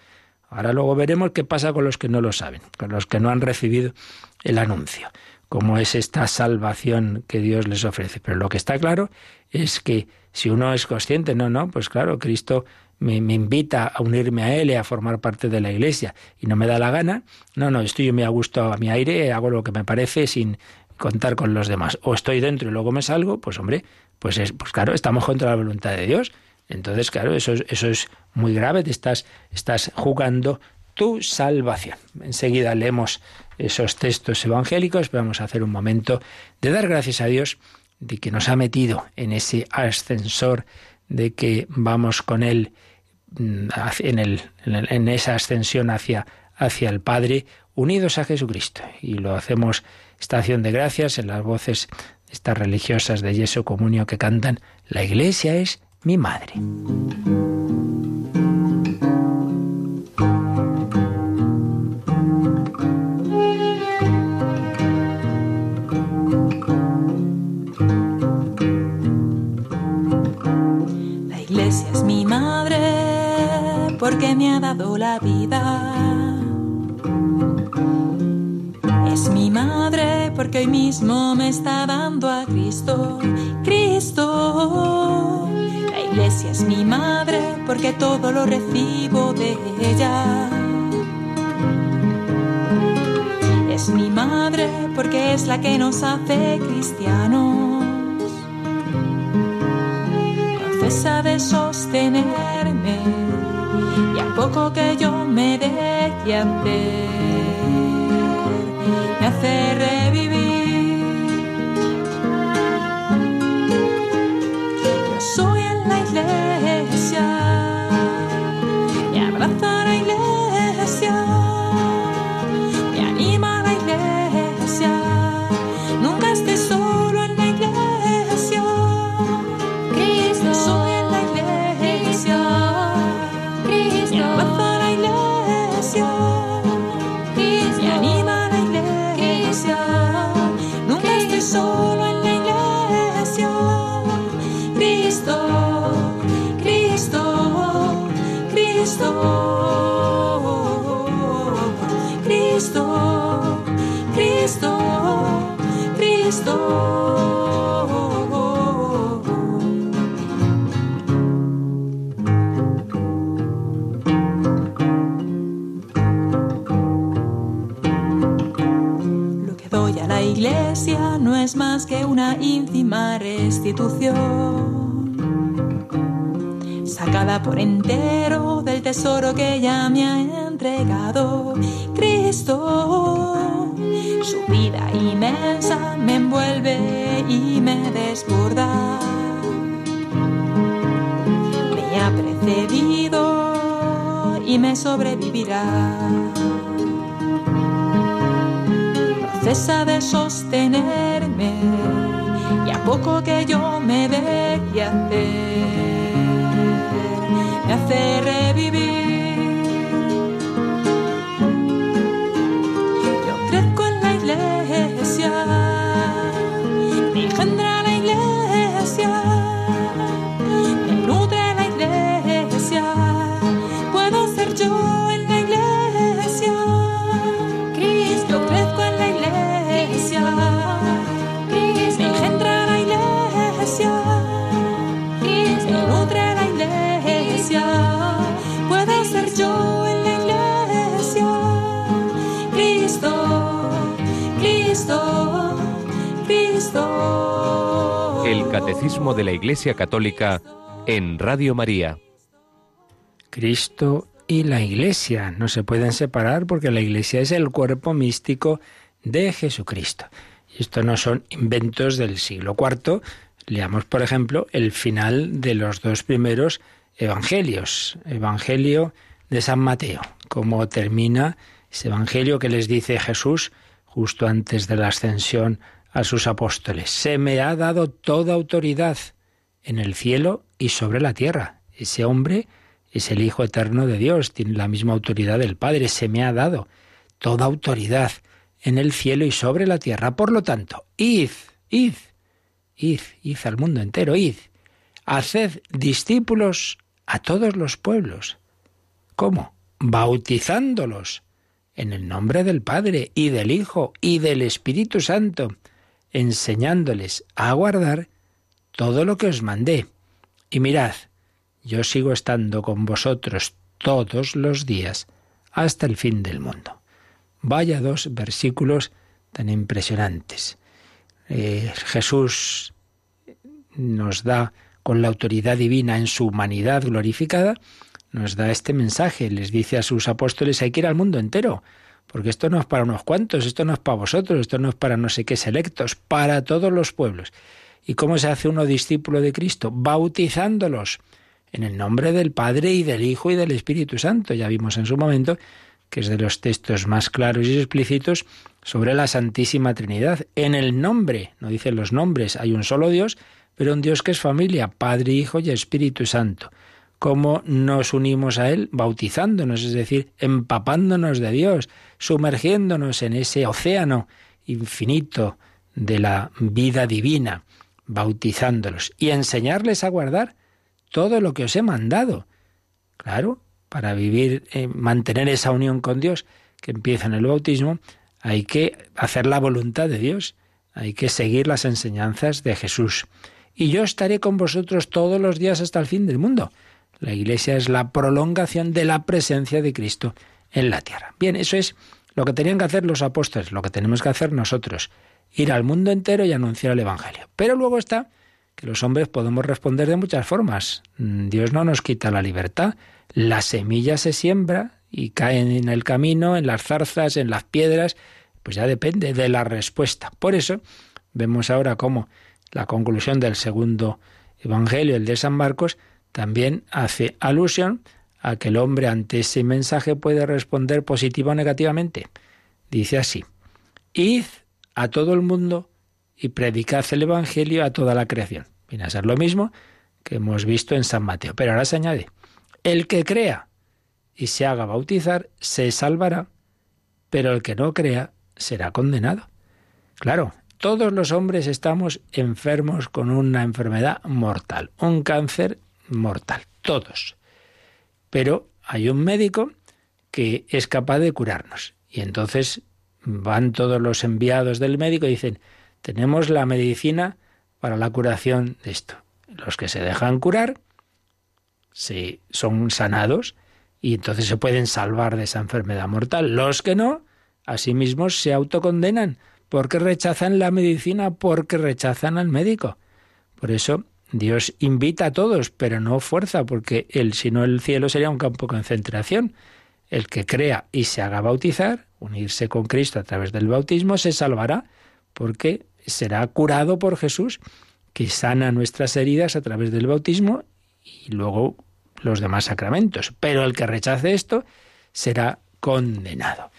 Ahora luego veremos qué pasa con los que no lo saben, con los que no han recibido el anuncio cómo es esta salvación que Dios les ofrece. Pero lo que está claro es que si uno es consciente, no, no, pues claro, Cristo me, invita a unirme a Él y a formar parte de la Iglesia y no me da la gana, no, no, estoy yo me ha gustado a mi aire, hago lo que me parece sin contar con los demás. O estoy dentro y luego me salgo, pues hombre, pues, es, pues claro, estamos contra la voluntad de Dios. Entonces, claro, eso, eso es muy grave, te estás, estás jugando tu salvación. Enseguida leemos esos textos evangélicos, vamos a hacer un momento de dar gracias a Dios de que nos ha metido en ese ascensor, de que vamos con Él mm, en, esa ascensión hacia, hacia el Padre, unidos a Jesucristo. Y lo hacemos estación de gracias en las voces estas religiosas de Yeso Comunio que cantan, La Iglesia es mi madre. Porque me ha dado la vida. Es mi madre porque hoy mismo me está dando a Cristo, Cristo. La iglesia es mi madre porque todo lo recibo de ella. Es mi madre porque es la que nos hace cristianos. No cesa de sostenerme poco que yo me deje hacer me hace revivir. Solo una ínfima restitución, sacada por entero del tesoro que ella me ha entregado. Cristo, su vida inmensa me envuelve y me desborda. Me ha precedido y me sobrevivirá. cesa de sostenerme y a poco que yo me deje hacer, me hace revivir. Catecismo de la Iglesia Católica en Radio María. Cristo y la Iglesia no se pueden separar porque la Iglesia es el cuerpo místico de Jesucristo. Y esto no son inventos del siglo IV. Leamos, por ejemplo, el final de los dos primeros evangelios. Evangelio de San Mateo, cómo termina ese evangelio que les dice Jesús justo antes de la ascensión a sus apóstoles, se me ha dado toda autoridad en el cielo y sobre la tierra. Ese hombre es el Hijo eterno de Dios, tiene la misma autoridad del Padre, se me ha dado toda autoridad en el cielo y sobre la tierra. Por lo tanto, id, id, id, id al mundo entero, id, haced discípulos a todos los pueblos. ¿Cómo? Bautizándolos en el nombre del Padre y del Hijo y del Espíritu Santo enseñándoles a guardar todo lo que os mandé. Y mirad, yo sigo estando con vosotros todos los días hasta el fin del mundo. Vaya dos versículos tan impresionantes. Eh, Jesús nos da con la autoridad divina en su humanidad glorificada, nos da este mensaje, les dice a sus apóstoles hay que ir al mundo entero, porque esto no es para unos cuantos, esto no es para vosotros, esto no es para no sé qué selectos, para todos los pueblos. ¿Y cómo se hace uno discípulo de Cristo? Bautizándolos en el nombre del Padre y del Hijo y del Espíritu Santo. Ya vimos en su momento que es de los textos más claros y explícitos sobre la Santísima Trinidad. En el nombre, no dicen los nombres, hay un solo Dios, pero un Dios que es familia, Padre, Hijo y Espíritu Santo cómo nos unimos a Él bautizándonos, es decir, empapándonos de Dios, sumergiéndonos en ese océano infinito de la vida divina, bautizándolos y enseñarles a guardar todo lo que os he mandado. Claro, para vivir, eh, mantener esa unión con Dios que empieza en el bautismo, hay que hacer la voluntad de Dios, hay que seguir las enseñanzas de Jesús. Y yo estaré con vosotros todos los días hasta el fin del mundo. La Iglesia es la prolongación de la presencia de Cristo en la tierra. Bien, eso es lo que tenían que hacer los apóstoles, lo que tenemos que hacer nosotros, ir al mundo entero y anunciar el Evangelio. Pero luego está que los hombres podemos responder de muchas formas. Mm, Dios no nos quita la libertad. La semilla se siembra y cae en el camino, en las zarzas, en las piedras, pues ya depende de la respuesta. Por eso vemos ahora cómo la conclusión del segundo Evangelio, el de San Marcos, también hace alusión a que el hombre ante ese mensaje puede responder positiva o negativamente. Dice así, id a todo el mundo y predicad el Evangelio a toda la creación. Viene a ser lo mismo que hemos visto en San Mateo. Pero ahora se añade, el que crea y se haga bautizar se salvará, pero el que no crea será condenado. Claro, Todos los hombres estamos enfermos con una enfermedad mortal, un cáncer mortal, todos. Pero hay un médico que es capaz de curarnos. Y entonces van todos los enviados del médico y dicen, tenemos la medicina para la curación de esto. Los que se dejan curar se, son sanados y entonces se pueden salvar de esa enfermedad mortal. Los que no, asimismo se autocondenan porque rechazan la medicina, porque rechazan al médico. Por eso Dios invita a todos, pero no fuerza, porque el, si no el cielo sería un campo de concentración. El que crea y se haga bautizar, unirse con Cristo a través del bautismo, se salvará, porque será curado por Jesús, que sana nuestras heridas a través del bautismo y luego los demás sacramentos. Pero el que rechace esto será condenado.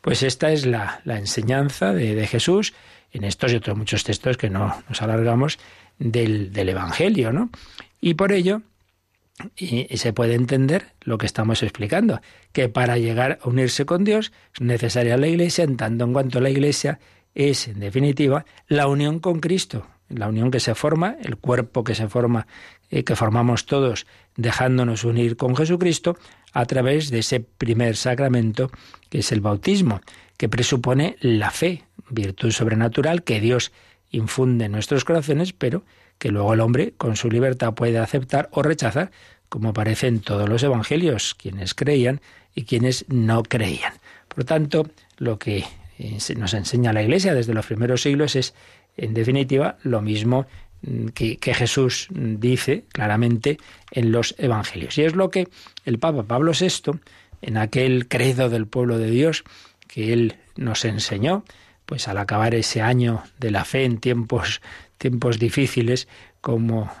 Pues esta es la, enseñanza de, Jesús en estos y otros muchos textos que no nos alargamos del, Evangelio, ¿no? Y por ello se puede entender lo que estamos explicando, que para llegar a unirse con Dios es necesaria la Iglesia, en tanto en cuanto la Iglesia es, en definitiva, la unión con Cristo, la unión que se forma, el cuerpo que se forma, eh, que formamos todos, dejándonos unir con Jesucristo, a través de ese primer sacramento que es el bautismo, que presupone la fe, virtud sobrenatural que Dios infunde en nuestros corazones, pero que luego el hombre con su libertad puede aceptar o rechazar, como aparece en todos los evangelios, quienes creían y quienes no creían. Por tanto, lo que eh, nos enseña la Iglesia desde los primeros siglos es, en definitiva, lo mismo que, Jesús dice claramente en los Evangelios. Y es lo que el Papa Pablo VI, en aquel credo del pueblo de Dios que él nos enseñó, pues al acabar ese año de la fe en tiempos, tiempos difíciles, como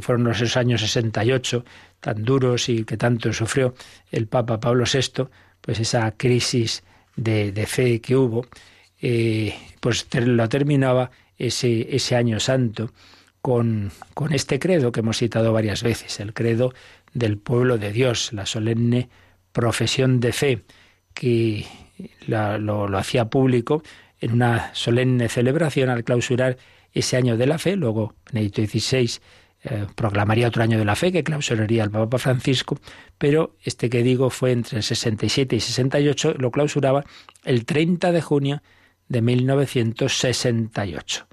fueron esos años 68, tan duros y que tanto sufrió el Papa Pablo VI, pues esa crisis de, fe que hubo, eh, pues lo terminaba ese, ese año santo con, con este credo que hemos citado varias veces, el credo del pueblo de Dios, la solemne profesión de fe que lo, hacía público en una solemne celebración al clausurar ese año de la fe. Luego Benedicto XVI eh, proclamaría otro año de la fe que clausuraría el Papa Francisco, pero este que digo fue entre el 67 y 68, lo clausuraba el 30 de junio de 1968.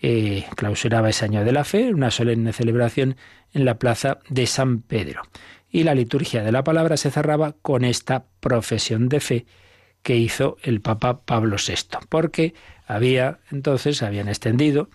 Eh, clausuraba ese año de la fe, una solemne celebración en la plaza de San Pedro. Y la liturgia de la palabra se cerraba con esta profesión de fe que hizo el Papa Pablo VI, porque había entonces, habían extendido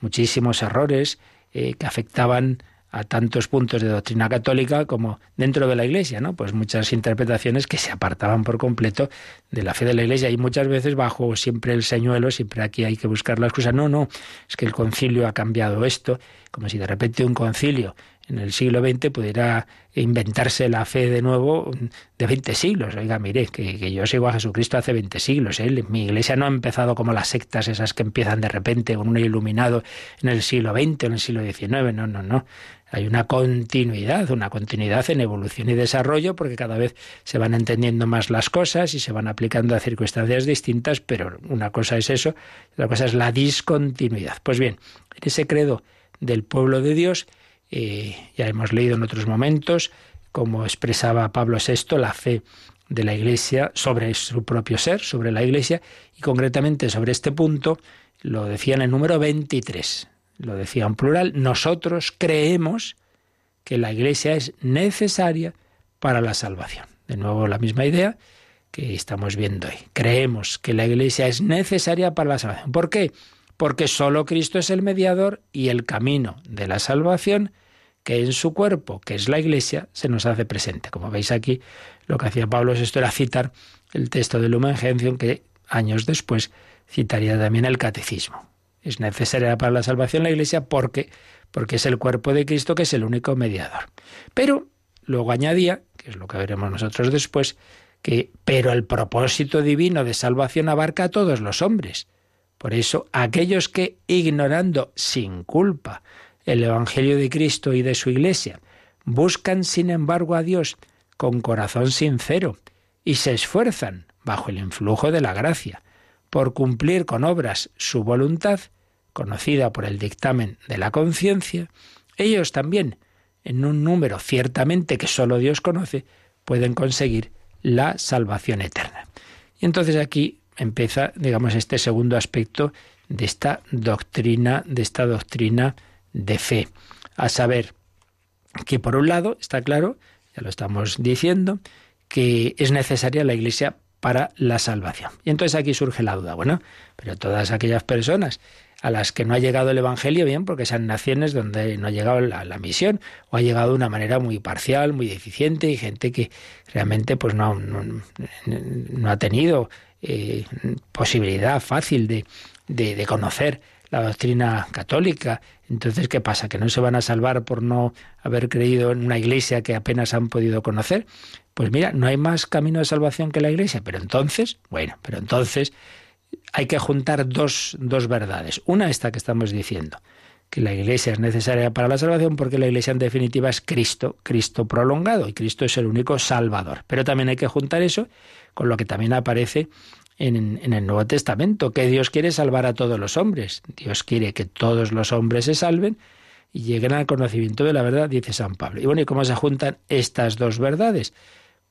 muchísimos errores eh, que afectaban a tantos puntos de doctrina católica como dentro de la Iglesia, ¿no? Pues muchas interpretaciones que se apartaban por completo de la fe de la Iglesia y muchas veces bajo siempre el señuelo, siempre aquí hay que buscar las cosas. No, no, es que el concilio ha cambiado esto, como si de repente un concilio en el siglo XX pudiera inventarse la fe de nuevo de 20 siglos. Oiga, mire, que, yo sigo a Jesucristo hace 20 siglos. ¿eh? Mi iglesia no ha empezado como las sectas esas que empiezan de repente con un iluminado en el siglo XX o en el siglo XIX. No, no, no. Hay una continuidad, una continuidad en evolución y desarrollo, porque cada vez se van entendiendo más las cosas y se van aplicando a circunstancias distintas, pero una cosa es eso, otra cosa es la discontinuidad. Pues bien, en ese credo del pueblo de Dios, ya hemos leído en otros momentos cómo expresaba Pablo VI la fe de la Iglesia sobre su propio ser, sobre la Iglesia, y concretamente sobre este punto lo decía en el número 23 lo decía en plural, nosotros creemos que la Iglesia es necesaria para la salvación. De nuevo la misma idea que estamos viendo hoy. Creemos que la Iglesia es necesaria para la salvación. ¿Por qué? Porque solo Cristo es el mediador y el camino de la salvación que en su cuerpo, que es la Iglesia, se nos hace presente. Como veis aquí, lo que hacía Pablo esto era citar el texto de Lumen Gentium que años después citaría también el Catecismo. Es necesaria para la salvación la Iglesia porque, porque es el cuerpo de Cristo que es el único mediador. Pero luego añadía, que es lo que veremos nosotros después, que pero el propósito divino de salvación abarca a todos los hombres. Por eso, aquellos que, ignorando sin culpa el Evangelio de Cristo y de su Iglesia, buscan sin embargo a Dios con corazón sincero y se esfuerzan bajo el influjo de la gracia por cumplir con obras su voluntad, conocida por el dictamen de la conciencia, ellos también, en un número ciertamente que solo Dios conoce, pueden conseguir la salvación eterna. Y entonces aquí empieza, digamos, este segundo aspecto de esta doctrina, de esta doctrina de fe, a saber que por un lado está claro, ya lo estamos diciendo, que es necesaria la Iglesia para la salvación. Y entonces aquí surge la duda, bueno, pero todas aquellas personas a las que no ha llegado el Evangelio, bien, porque sean naciones donde no ha llegado la, misión, o ha llegado de una manera muy parcial, muy deficiente, y gente que realmente pues no, no, ha tenido eh, posibilidad fácil de, de, de conocer la doctrina católica. Entonces, ¿qué pasa? ¿Que no se van a salvar por no haber creído en una iglesia que apenas han podido conocer? Pues mira, no hay más camino de salvación que la iglesia. Pero entonces, bueno, pero entonces hay que juntar dos, dos verdades. Una esta que estamos diciendo, que la Iglesia es necesaria para la salvación porque la Iglesia en definitiva es Cristo, Cristo prolongado, y Cristo es el único Salvador. Pero también hay que juntar eso con lo que también aparece en, el Nuevo Testamento, que Dios quiere salvar a todos los hombres. Dios quiere que todos los hombres se salven y lleguen al conocimiento de la verdad, dice San Pablo. Y bueno, ¿y cómo se juntan estas dos verdades?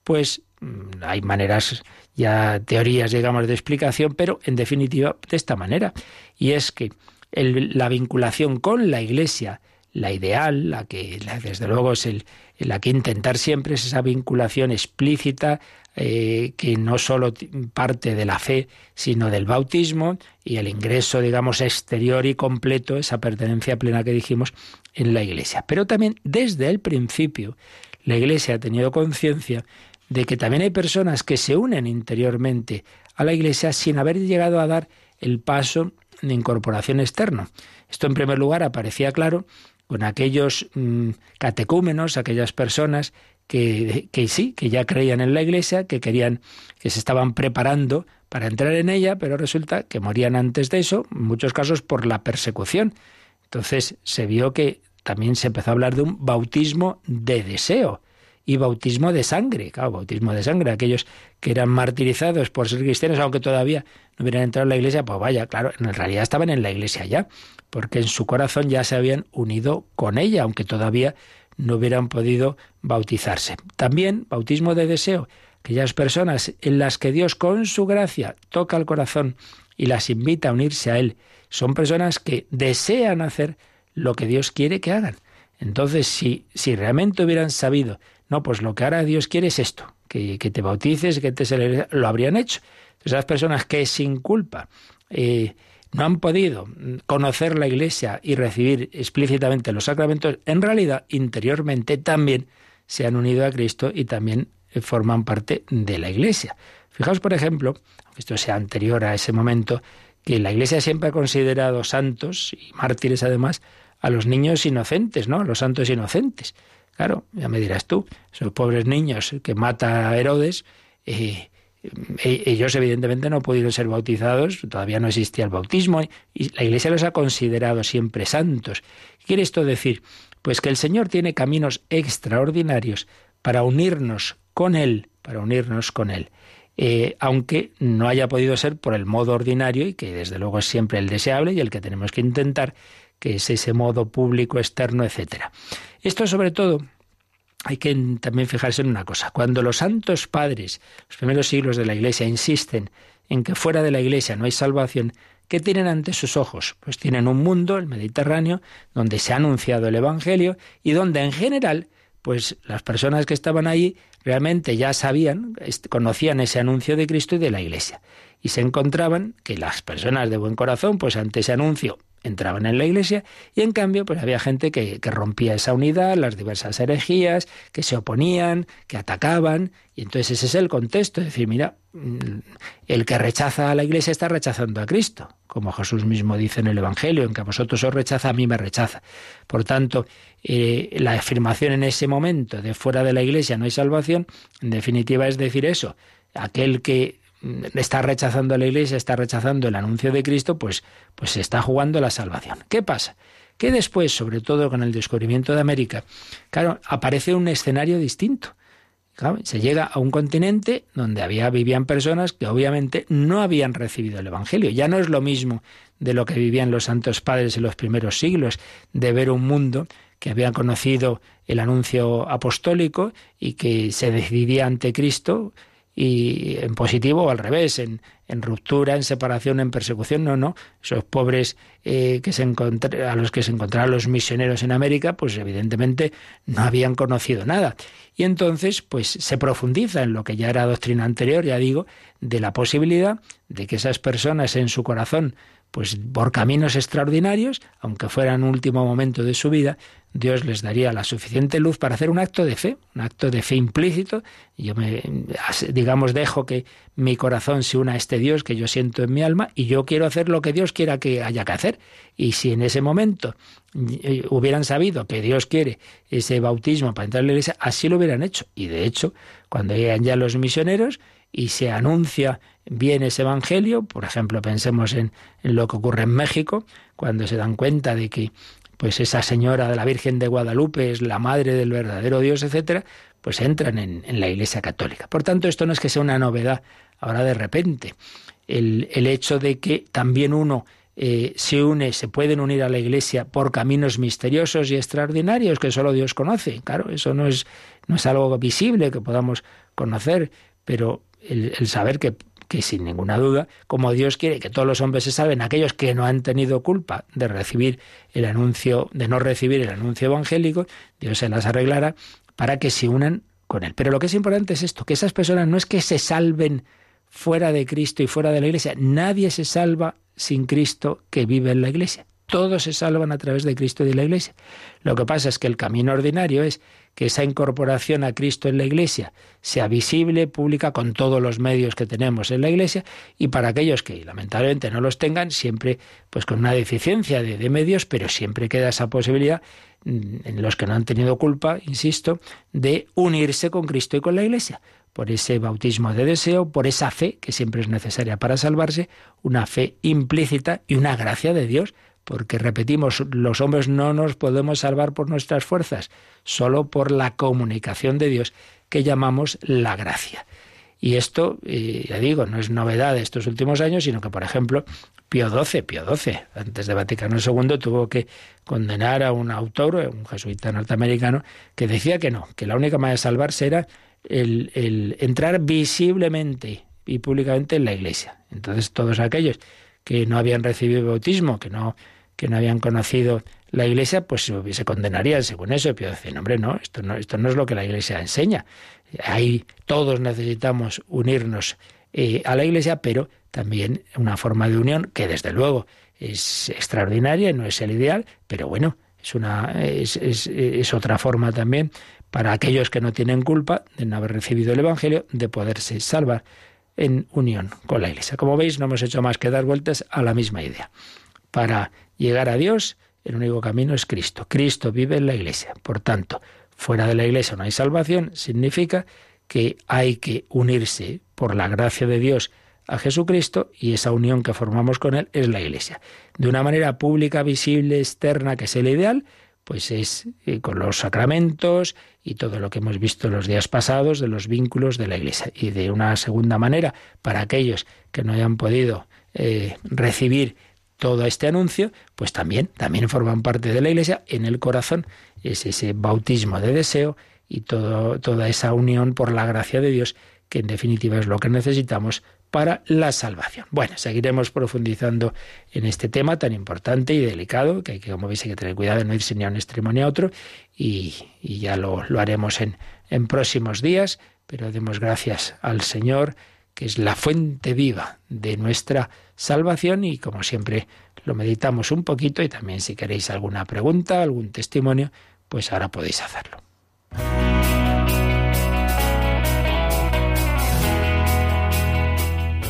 Pues mm, hay maneras, ya teorías, digamos, de explicación, pero en definitiva de esta manera. Y es que la vinculación con la Iglesia, la ideal, la que desde luego es el, la que intentar siempre es esa vinculación explícita eh, que no solo parte de la fe, sino del bautismo y el ingreso, digamos, exterior y completo, esa pertenencia plena que dijimos en la Iglesia. Pero también desde el principio la Iglesia ha tenido conciencia de que también hay personas que se unen interiormente a la Iglesia sin haber llegado a dar el paso de incorporación externo. Esto en primer lugar aparecía claro con aquellos mm, catecúmenos, aquellas personas que, que, sí, que ya creían en la Iglesia, que querían, que se estaban preparando para entrar en ella, pero resulta que morían antes de eso, en muchos casos por la persecución. Entonces se vio que también se empezó a hablar de un bautismo de deseo y bautismo de sangre. Claro, bautismo de sangre. Aquellos que eran martirizados por ser cristianos, aunque todavía no hubieran entrado en la iglesia, pues vaya, claro, en realidad estaban en la iglesia ya, porque en su corazón ya se habían unido con ella, aunque todavía no hubieran podido bautizarse. También bautismo de deseo, aquellas personas en las que Dios con su gracia toca el corazón y las invita a unirse a Él, son personas que desean hacer lo que Dios quiere que hagan. Entonces, si, si realmente hubieran sabido no, pues lo que ahora Dios quiere es esto, que, te bautices, que te se lo habrían hecho. esas personas que sin culpa eh, no han podido conocer la Iglesia y recibir explícitamente los sacramentos, en realidad interiormente también se han unido a Cristo y también eh, forman parte de la Iglesia. Fijaos, por ejemplo, aunque esto sea anterior a ese momento, que la Iglesia siempre ha considerado santos y mártires además a los niños inocentes, ¿no? A los santos inocentes. Claro, ya me dirás tú, esos pobres niños que mata Herodes, eh, eh, ellos evidentemente no pudieron ser bautizados, todavía no existía el bautismo y la Iglesia los ha considerado siempre santos. ¿Qué quiere esto decir? Pues que el Señor tiene caminos extraordinarios para unirnos con Él, para unirnos con Él. Eh, aunque no haya podido ser por el modo ordinario y que desde luego es siempre el deseable y el que tenemos que intentar, que es ese modo público, externo, etcétera. Esto sobre todo hay que también fijarse en una cosa. Cuando los santos padres, los primeros siglos de la Iglesia, insisten en que fuera de la Iglesia no hay salvación, ¿qué tienen ante sus ojos? Pues tienen un mundo, el Mediterráneo, donde se ha anunciado el Evangelio y donde en general, pues las personas que estaban allí realmente ya sabían, conocían ese anuncio de Cristo y de la Iglesia. Y se encontraban que las personas de buen corazón, pues ante ese anuncio entraban en la iglesia y en cambio pues había gente que, rompía esa unidad, las diversas herejías, que se oponían, que atacaban y entonces ese es el contexto, es decir, mira, mm, el que rechaza a la iglesia está rechazando a Cristo, como Jesús mismo dice en el Evangelio, en que a vosotros os rechaza, a mí me rechaza. Por tanto, eh, la afirmación en ese momento de fuera de la iglesia no hay salvación, en definitiva es decir eso, aquel que está rechazando a la Iglesia, está rechazando el anuncio de Cristo, pues, pues se está jugando la salvación. ¿Qué pasa? Que después, sobre todo con el descubrimiento de América, claro, aparece un escenario distinto. Se llega a un continente donde había, vivían personas que obviamente no habían recibido el Evangelio. Ya no es lo mismo de lo que vivían los santos padres en los primeros siglos, de ver un mundo que había conocido el anuncio apostólico y que se decidía ante Cristo y en positivo o al revés, en, en ruptura, en separación, en persecución, no, no. Esos pobres eh, que se a los que se encontraron los misioneros en América, pues evidentemente no habían conocido nada. Y entonces, pues se profundiza en lo que ya era doctrina anterior, ya digo, de la posibilidad de que esas personas en su corazón pues por caminos extraordinarios, aunque fuera en último momento de su vida, Dios les daría la suficiente luz para hacer un acto de fe, un acto de fe implícito. Yo me, digamos, dejo que mi corazón se una a este Dios que yo siento en mi alma y yo quiero hacer lo que Dios quiera que haya que hacer. Y si en ese momento eh, hubieran sabido que Dios quiere ese bautismo para entrar en la iglesia, así lo hubieran hecho. Y de hecho, cuando llegan ya los misioneros y se anuncia bien ese Evangelio, por ejemplo, pensemos en, lo que ocurre en México, cuando se dan cuenta de que pues esa señora de la Virgen de Guadalupe es la madre del verdadero Dios, etcétera, pues entran en, la Iglesia Católica. Por tanto, esto no es que sea una novedad ahora de repente. El, hecho de que también uno eh, se une, se pueden unir a la Iglesia por caminos misteriosos y extraordinarios que solo Dios conoce. Claro, eso no es, no es algo visible que podamos conocer, pero el, saber que, que sin ninguna duda, como Dios quiere que todos los hombres se salven, aquellos que no han tenido culpa de recibir el anuncio, de no recibir el anuncio evangélico, Dios se las arreglará para que se unan con él. Pero lo que es importante es esto, que esas personas no es que se salven fuera de Cristo y fuera de la iglesia, nadie se salva sin Cristo que vive en la iglesia. Todos se salvan a través de Cristo y de la iglesia. Lo que pasa es que el camino ordinario es que esa incorporación a Cristo en la Iglesia sea visible, pública, con todos los medios que tenemos en la Iglesia, y para aquellos que lamentablemente no los tengan, siempre pues con una deficiencia de, de medios, pero siempre queda esa posibilidad mm, en los que no han tenido culpa, insisto, de unirse con Cristo y con la Iglesia por ese bautismo de deseo, por esa fe que siempre es necesaria para salvarse, una fe implícita y una gracia de Dios porque repetimos, los hombres no nos podemos salvar por nuestras fuerzas, solo por la comunicación de Dios que llamamos la gracia. Y esto, eh, ya digo, no es novedad de estos últimos años, sino que, por ejemplo, Pío XII, Pío XII, antes de Vaticano II, tuvo que condenar a un autor, un jesuita norteamericano, que decía que no, que la única manera de salvarse era el, entrar visiblemente y públicamente en la Iglesia. Entonces, todos aquellos que no habían recibido bautismo, que no que no habían conocido la Iglesia, pues se condenarían según eso. Pero decir, hombre, no, esto no, esto no es lo que la Iglesia enseña. Ahí todos necesitamos unirnos eh, a la Iglesia, pero también una forma de unión que desde luego es extraordinaria, no es el ideal, pero bueno, es una es, es, es otra forma también para aquellos que no tienen culpa de no haber recibido el Evangelio de poderse salvar en unión con la Iglesia. Como veis, no hemos hecho más que dar vueltas a la misma idea. Para llegar a Dios, el único camino es Cristo. Cristo vive en la Iglesia. Por tanto, fuera de la Iglesia no hay salvación, significa que hay que unirse por la gracia de Dios a Jesucristo y esa unión que formamos con Él es la Iglesia. De una manera pública, visible, externa, que es el ideal, pues es eh, con los sacramentos y todo lo que hemos visto los días pasados de los vínculos de la Iglesia. Y de una segunda manera, para aquellos que no hayan podido eh, recibir todo este anuncio, pues también, también forman parte de la Iglesia. En el corazón es ese bautismo de deseo y toda esa unión por la gracia de Dios, que en definitiva es lo que necesitamos para la salvación. Bueno, seguiremos profundizando en este tema tan importante y delicado, que hay que, como veis, hay que tener cuidado de no irse ni a un extremo ni a otro, y, ya lo, lo haremos en, en próximos días, pero demos gracias al Señor que es la fuente viva de nuestra salvación y como siempre lo meditamos un poquito y también si queréis alguna pregunta, algún testimonio, pues ahora podéis hacerlo.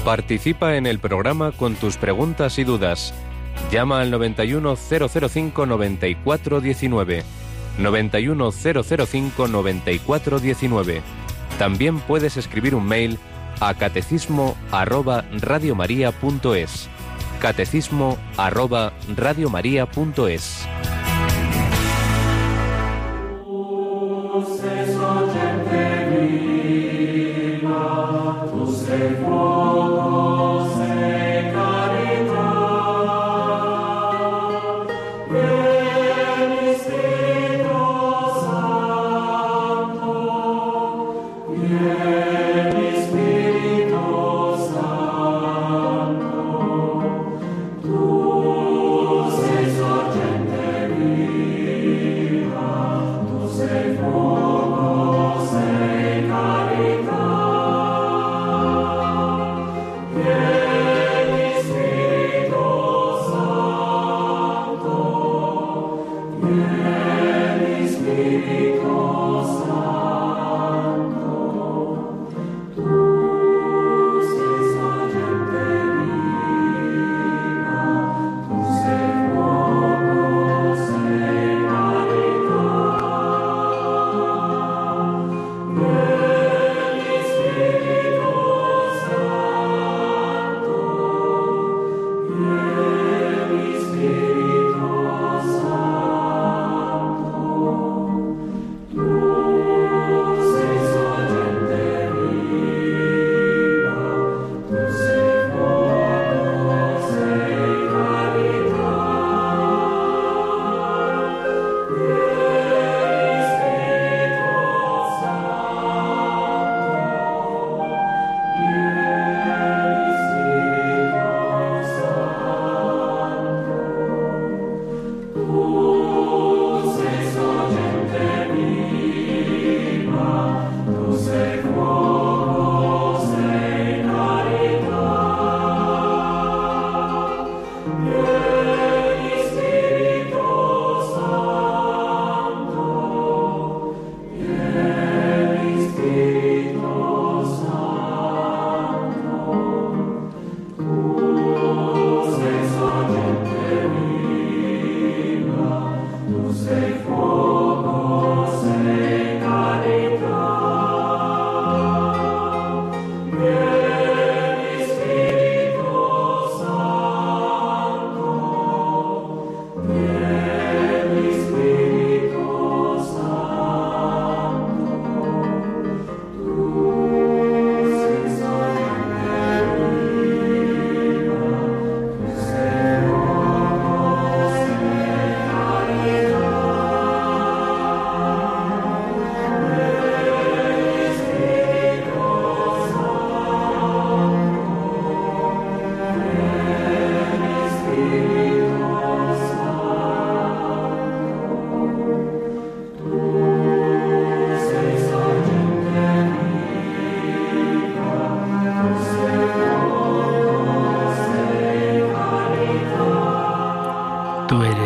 Participa en el programa con tus preguntas y dudas. Llama al 91005 9419. 91005 9419. También puedes escribir un mail a catecismo arroba radiomaria.es. Catecismo arroba radiomaria.es.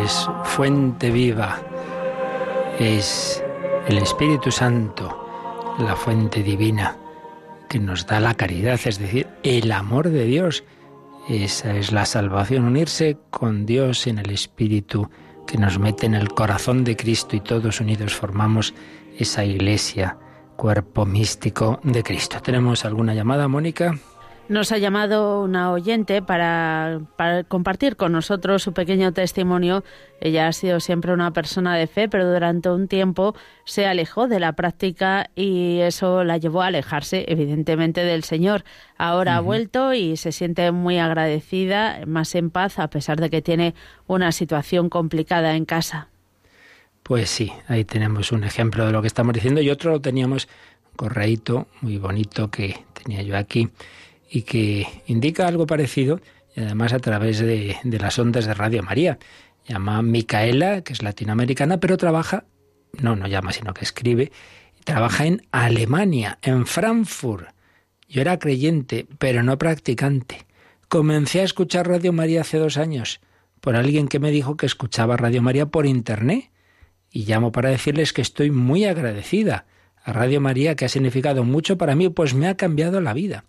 Eres fuente viva. Es el Espíritu Santo, la fuente divina que nos da la caridad, es decir, el amor de Dios. Esa es la salvación, unirse con Dios en el Espíritu que nos mete en el corazón de Cristo y todos unidos formamos esa iglesia, cuerpo místico de Cristo. ¿Tenemos alguna llamada, Mónica? Nos ha llamado una oyente para, compartir con nosotros su pequeño testimonio. Ella ha sido siempre una persona de fe, pero durante un tiempo se alejó de la práctica y eso la llevó a alejarse, evidentemente, del Señor. Ahora ha vuelto y se siente muy agradecida, más en paz, a pesar de que tiene una situación complicada en casa. Pues sí, ahí tenemos un ejemplo de lo que estamos diciendo y otro lo teníamos correíto muy bonito que tenía yo aquí y que indica algo parecido, y además a través de, las ondas de Radio María. Llama Micaela, que es latinoamericana, pero trabaja, no, no llama, sino que escribe, trabaja en Alemania, en Frankfurt. Yo era creyente, pero no practicante. Comencé a escuchar Radio María hace dos años por alguien que me dijo que escuchaba Radio María por Internet. Y llamo para decirles que estoy muy agradecida a Radio María, que ha significado mucho para mí, pues me ha cambiado la vida.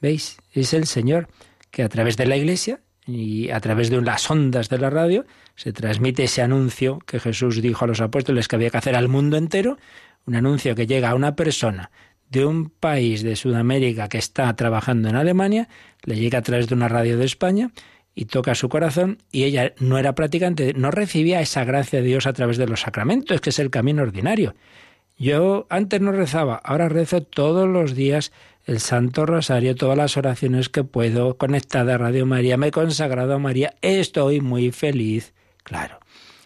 ¿Veis? Es el Señor que a través de la Iglesia y a través de las ondas de la radio se transmite ese anuncio que Jesús dijo a los apóstoles que había que hacer al mundo entero, un anuncio que llega a una persona de un país de Sudamérica que está trabajando en Alemania, le llega a través de una radio de España y toca su corazón y ella no era practicante, no recibía esa gracia de Dios a través de los sacramentos, que es el camino ordinario. Yo antes no rezaba, ahora rezo todos los días el Santo Rosario, todas las oraciones que puedo, conectada a Radio María, me he consagrado a María, estoy muy feliz. Claro,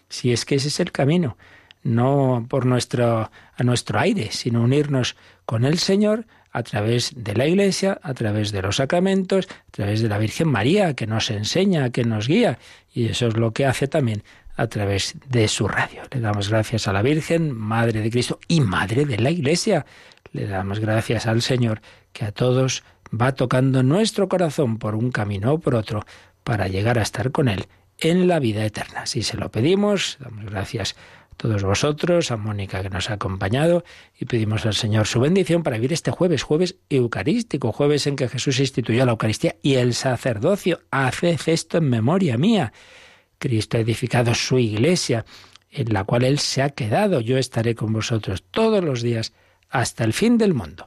si es que ese es el camino, no por nuestro, a nuestro aire, sino unirnos con el Señor a través de la Iglesia, a través de los sacramentos, a través de la Virgen María, que nos enseña, que nos guía, y eso es lo que hace también a través de su radio. Le damos gracias a la Virgen, Madre de Cristo y Madre de la Iglesia. Le damos gracias al Señor que a todos va tocando nuestro corazón por un camino o por otro para llegar a estar con Él en la vida eterna. Si se lo pedimos, damos gracias a todos vosotros, a Mónica que nos ha acompañado y pedimos al Señor su bendición para vivir este jueves, jueves eucarístico, jueves en que Jesús instituyó la Eucaristía y el sacerdocio. Haced esto en memoria mía. Cristo ha edificado su iglesia, en la cual Él se ha quedado. Yo estaré con vosotros todos los días hasta el fin del mundo.